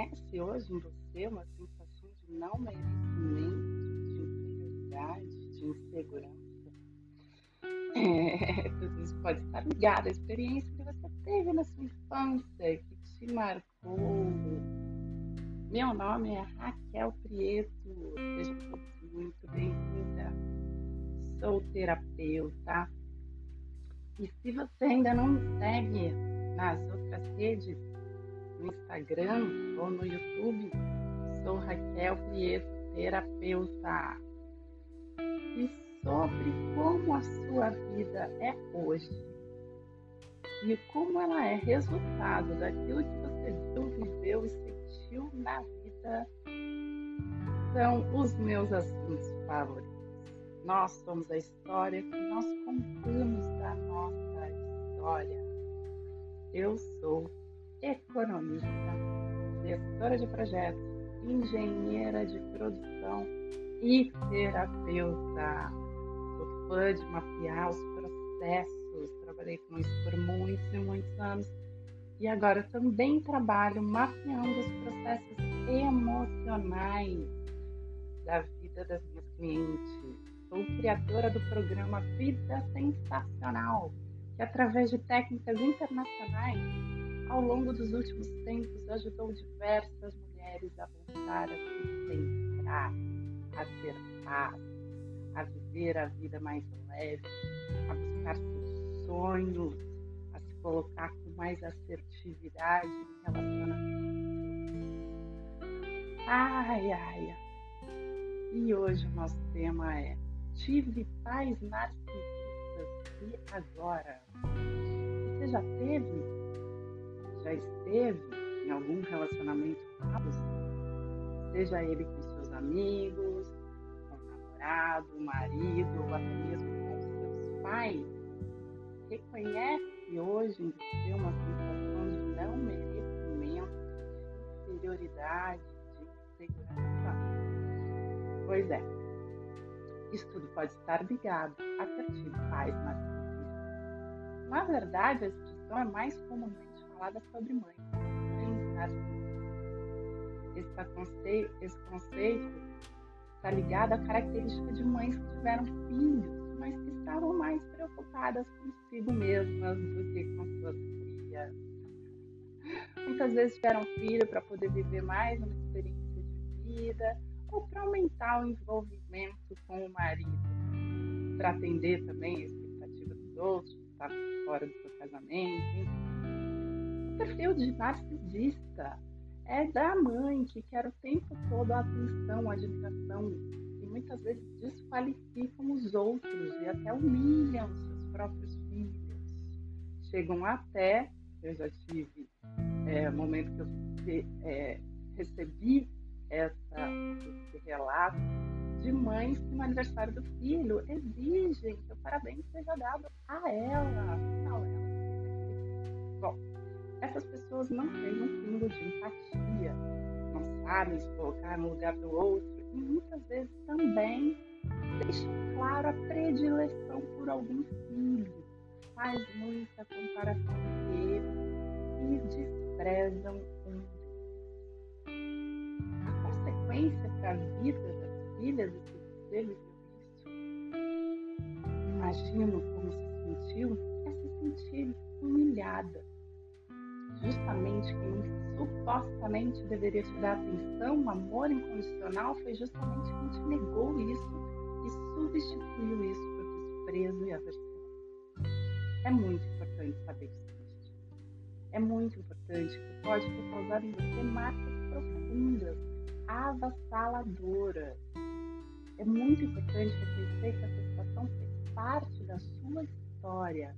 reconhece hoje em você uma sensação de não merecimento, de inferioridade, de insegurança? É, tudo isso pode estar ligado à experiência que você teve na sua infância, que te marcou. Meu nome é Raquel Prieto, todos muito bem-vinda. Sou terapeuta e se você ainda não me segue nas outras redes, no Instagram ou no YouTube, sou Raquel Prieto, terapeuta. E sobre como a sua vida é hoje e como ela é resultado daquilo que você viu, viveu e sentiu na vida, são os meus assuntos favoritos. Nós somos a história que nós contamos da nossa história. Eu sou economista, gestora de projetos, engenheira de produção e terapeuta. Sou fã de mapear os processos, trabalhei com isso por muitos e muitos anos. E agora também trabalho mapeando os processos emocionais da vida das minhas clientes sou criadora do programa Vida Sensacional, que através de técnicas internacionais, ao longo dos últimos tempos, ajudou diversas mulheres a voltar a se centrar, a ter paz, a viver a vida mais leve, a buscar seus sonhos, a se colocar com mais assertividade em relacionamento. Ai, ai, ai. E hoje o nosso tema é tive pais narcisistas e agora? Você já teve? Já esteve em algum relacionamento abusivo? Seja ele com seus amigos, com o namorado, marido ou até mesmo com seus pais? Reconhece hoje em você uma sensação de não merecimento, de inferioridade, de insegurança? Pois é, isso tudo pode estar ligado a tido pais narcisistas. Na verdade, a expressão é mais comumente falada sobre narcisistas. Esse conceito, esse conceito está ligado à característica de mães que tiveram filhos, mas que estavam mais preocupadas consigo mesmas do que com suas crias. Muitas vezes tiveram filho para poder viver mais uma experiência de vida, ou para aumentar o envolvimento com o marido, para atender também a expectativa dos outros, estar fora do seu casamento. Enfim. Perfil de narcisista é da mãe que quer o tempo todo a atenção, a admiração e muitas vezes desqualificam os outros e até humilham seus próprios filhos. Chegam até, eu já tive é, momento que eu é, recebi essa, esse relato de mães que no aniversário do filho exigem que o parabéns seja dado a ela, não ela. Bom, essas pessoas não têm um pingo de empatia, não sabem se colocar no lugar do outro e muitas vezes também deixam claro a predileção por algum filho, faz muita comparação com ele e desprezam um consequência para a vida das filhas e dos do Imagino como se sentiu é se sentir humilhada. Justamente quem supostamente deveria te dar atenção, amor incondicional, foi justamente quem te negou isso e substituiu isso por desprezo e aversão. É muito importante saber disso. É muito importante que pode ter causado em você marcas profundas avassaladora. É muito importante reconhecer que essa situação fez parte da sua história.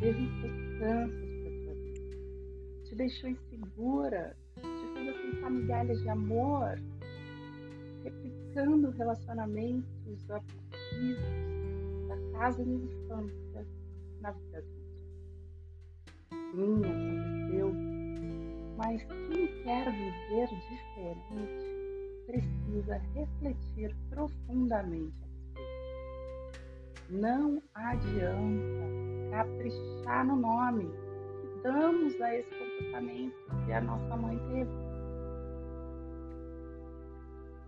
Teve importâncias para deixou insegura, te fez aceitar migalhas de amor, replicando relacionamentos abusivos da casa de infância na vida adulta. Sim, aconteceu mas quem quer viver diferente precisa refletir profundamente a respeito. Não adianta caprichar no nome, que damos a esse comportamento que a nossa mãe teve.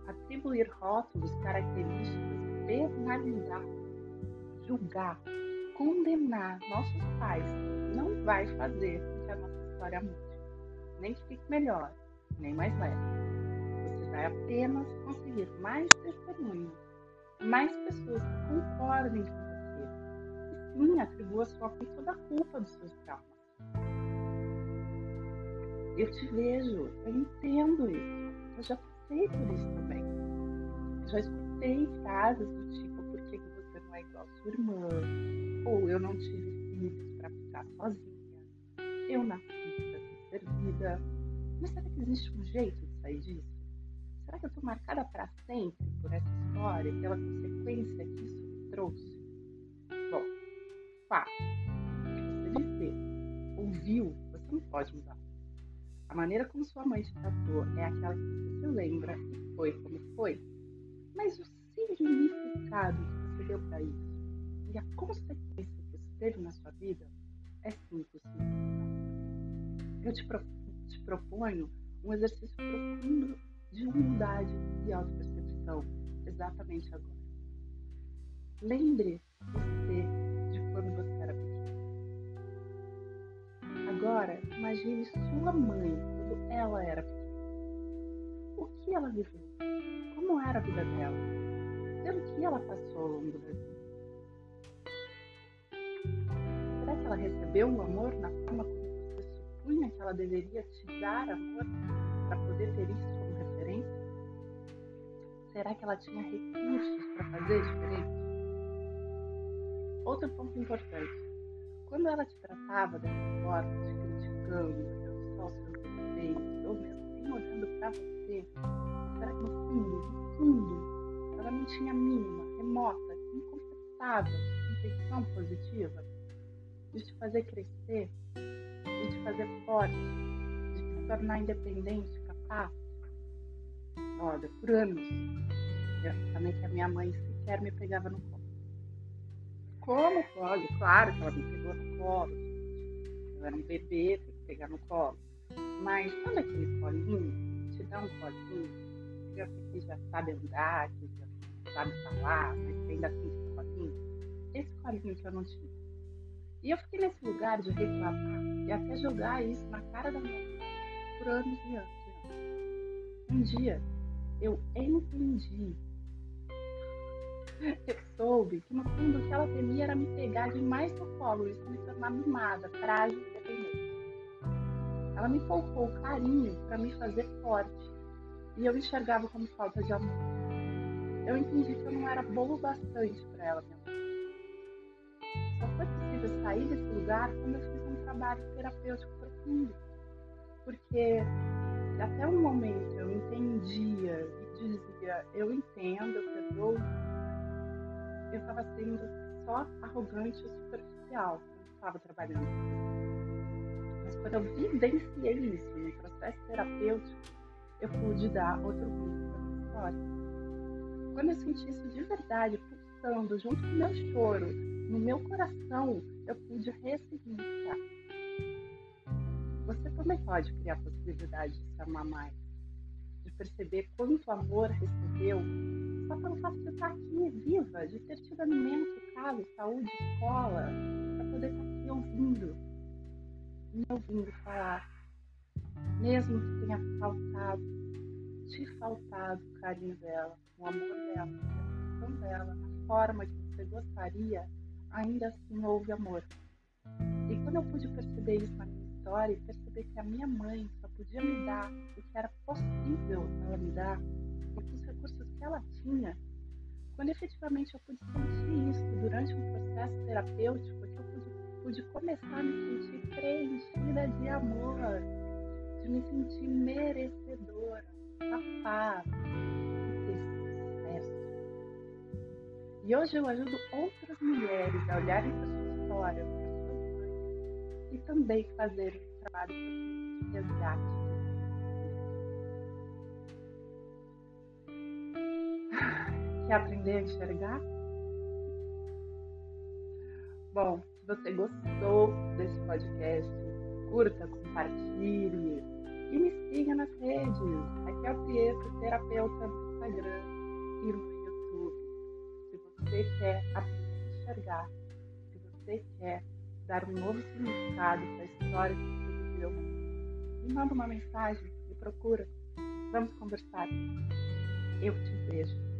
Atribuir rótulos, características, penalizar, julgar, condenar nossos pais não vai fazer com que a nossa história mude, nem que fique melhor, nem mais leve. Você vai apenas conseguir mais testemunhos, mais pessoas que concordem com você. E sim, atribua sua toda a culpa dos seus traumas. Eu te vejo, eu entendo isso. Eu já passei por isso também. Eu já escutei frases do tipo, por que você não é igual sua irmã? Ou eu não tive filhos para ficar sozinha. Eu nasci para ser servida. Mas será que existe um jeito de sair disso? Será que eu estou marcada para sempre por essa história pela consequência que isso me trouxe? Bom, fato. Você viveu, ouviu, você não pode mudar. A maneira como sua mãe te tratou é aquela que você se lembra e foi como foi. Mas o significado que você deu para isso e a consequência que isso teve na sua vida é sim possível. Eu te, pro, te proponho um exercício profundo de humildade e autopercepção exatamente agora. Lembre você de quando você era pequeno. Agora, imagine sua mãe que ela viveu? Como era a vida dela? Pelo que ela passou ao longo da vida? Será que ela recebeu o amor na forma como você supunha que ela deveria te dar amor para poder ter isso como referência? Será que ela tinha recursos para fazer diferente? Outro ponto importante. Quando ela te tratava dessa forma, te criticando, só defeitos, nem olhando para você, será que no fundo, no fundo, ela não tinha mínima, remota, incontestável intenção positiva de te fazer crescer, de te fazer forte, de te tornar independente, capaz? Olha, por anos, eu também que a minha mãe sequer me pegava no colo. Como pode? Claro que ela me pegou no colo. Eu era um bebê, tem que pegar no colo. Mas sabe aquele colinho? Te dá um colinho. Criança que já sabe andar, que já sabe falar, mas ainda tem esse colinho. Esse colinho que eu não tinha. E eu fiquei nesse lugar de reclamar e até jogar isso na cara da minha mãe por anos e anos. E anos. Um dia eu entendi eu soube que no fundo o que ela temia era me pegar demais no colo, isso me tornar mimada, frágil e dependente. Ela me poupou carinho para me fazer forte e eu enxergava como falta de amor. Eu entendi que eu não era boa o bastante para ela. Só foi possível sair desse lugar quando eu fiz um trabalho terapêutico profundo. Porque até um momento eu entendia e dizia, eu entendo, eu perdoo, eu estava sendo só arrogante e superficial, eu estava trabalhando. Mas quando eu vivenciei isso no processo terapêutico, eu pude dar outro rumo para a história. Quando eu senti isso de verdade, pulsando junto com o meu choro, no meu coração, eu pude ressignificar. Você também pode criar a possibilidade de se amar mais, de perceber quanto amor recebeu só pelo fato de estar aqui viva, de ter tido alimento, casa, saúde, escola, para poder estar aqui ouvindo, me ouvindo falar, mesmo que tenha faltado, te faltado o carinho dela, o amor dela, a atenção dela, a forma que você gostaria, ainda assim houve amor. E quando eu pude perceber isso na minha história e perceber que a minha mãe só podia me dar o que era possível ela me dar, e os recursos que ela tinha, quando efetivamente eu pude sentir isso durante um processo terapêutico, pude, pude começar a me sentir preenchida de amor, de me sentir merecedora, capaz de ter sucesso. E hoje eu ajudo outras mulheres a olharem para sua história, para suas mães, e também fazer um trabalho de resgate Quer aprender a enxergar? Bom, Se você gostou desse podcast, curta, compartilhe e me siga nas redes. Aqui é o Pietro, terapeuta no Instagram e no YouTube. Se você quer aprender a enxergar, se você quer dar um novo significado para a história que você viveu, me manda uma mensagem, me procura. Vamos conversar. Eu te vejo.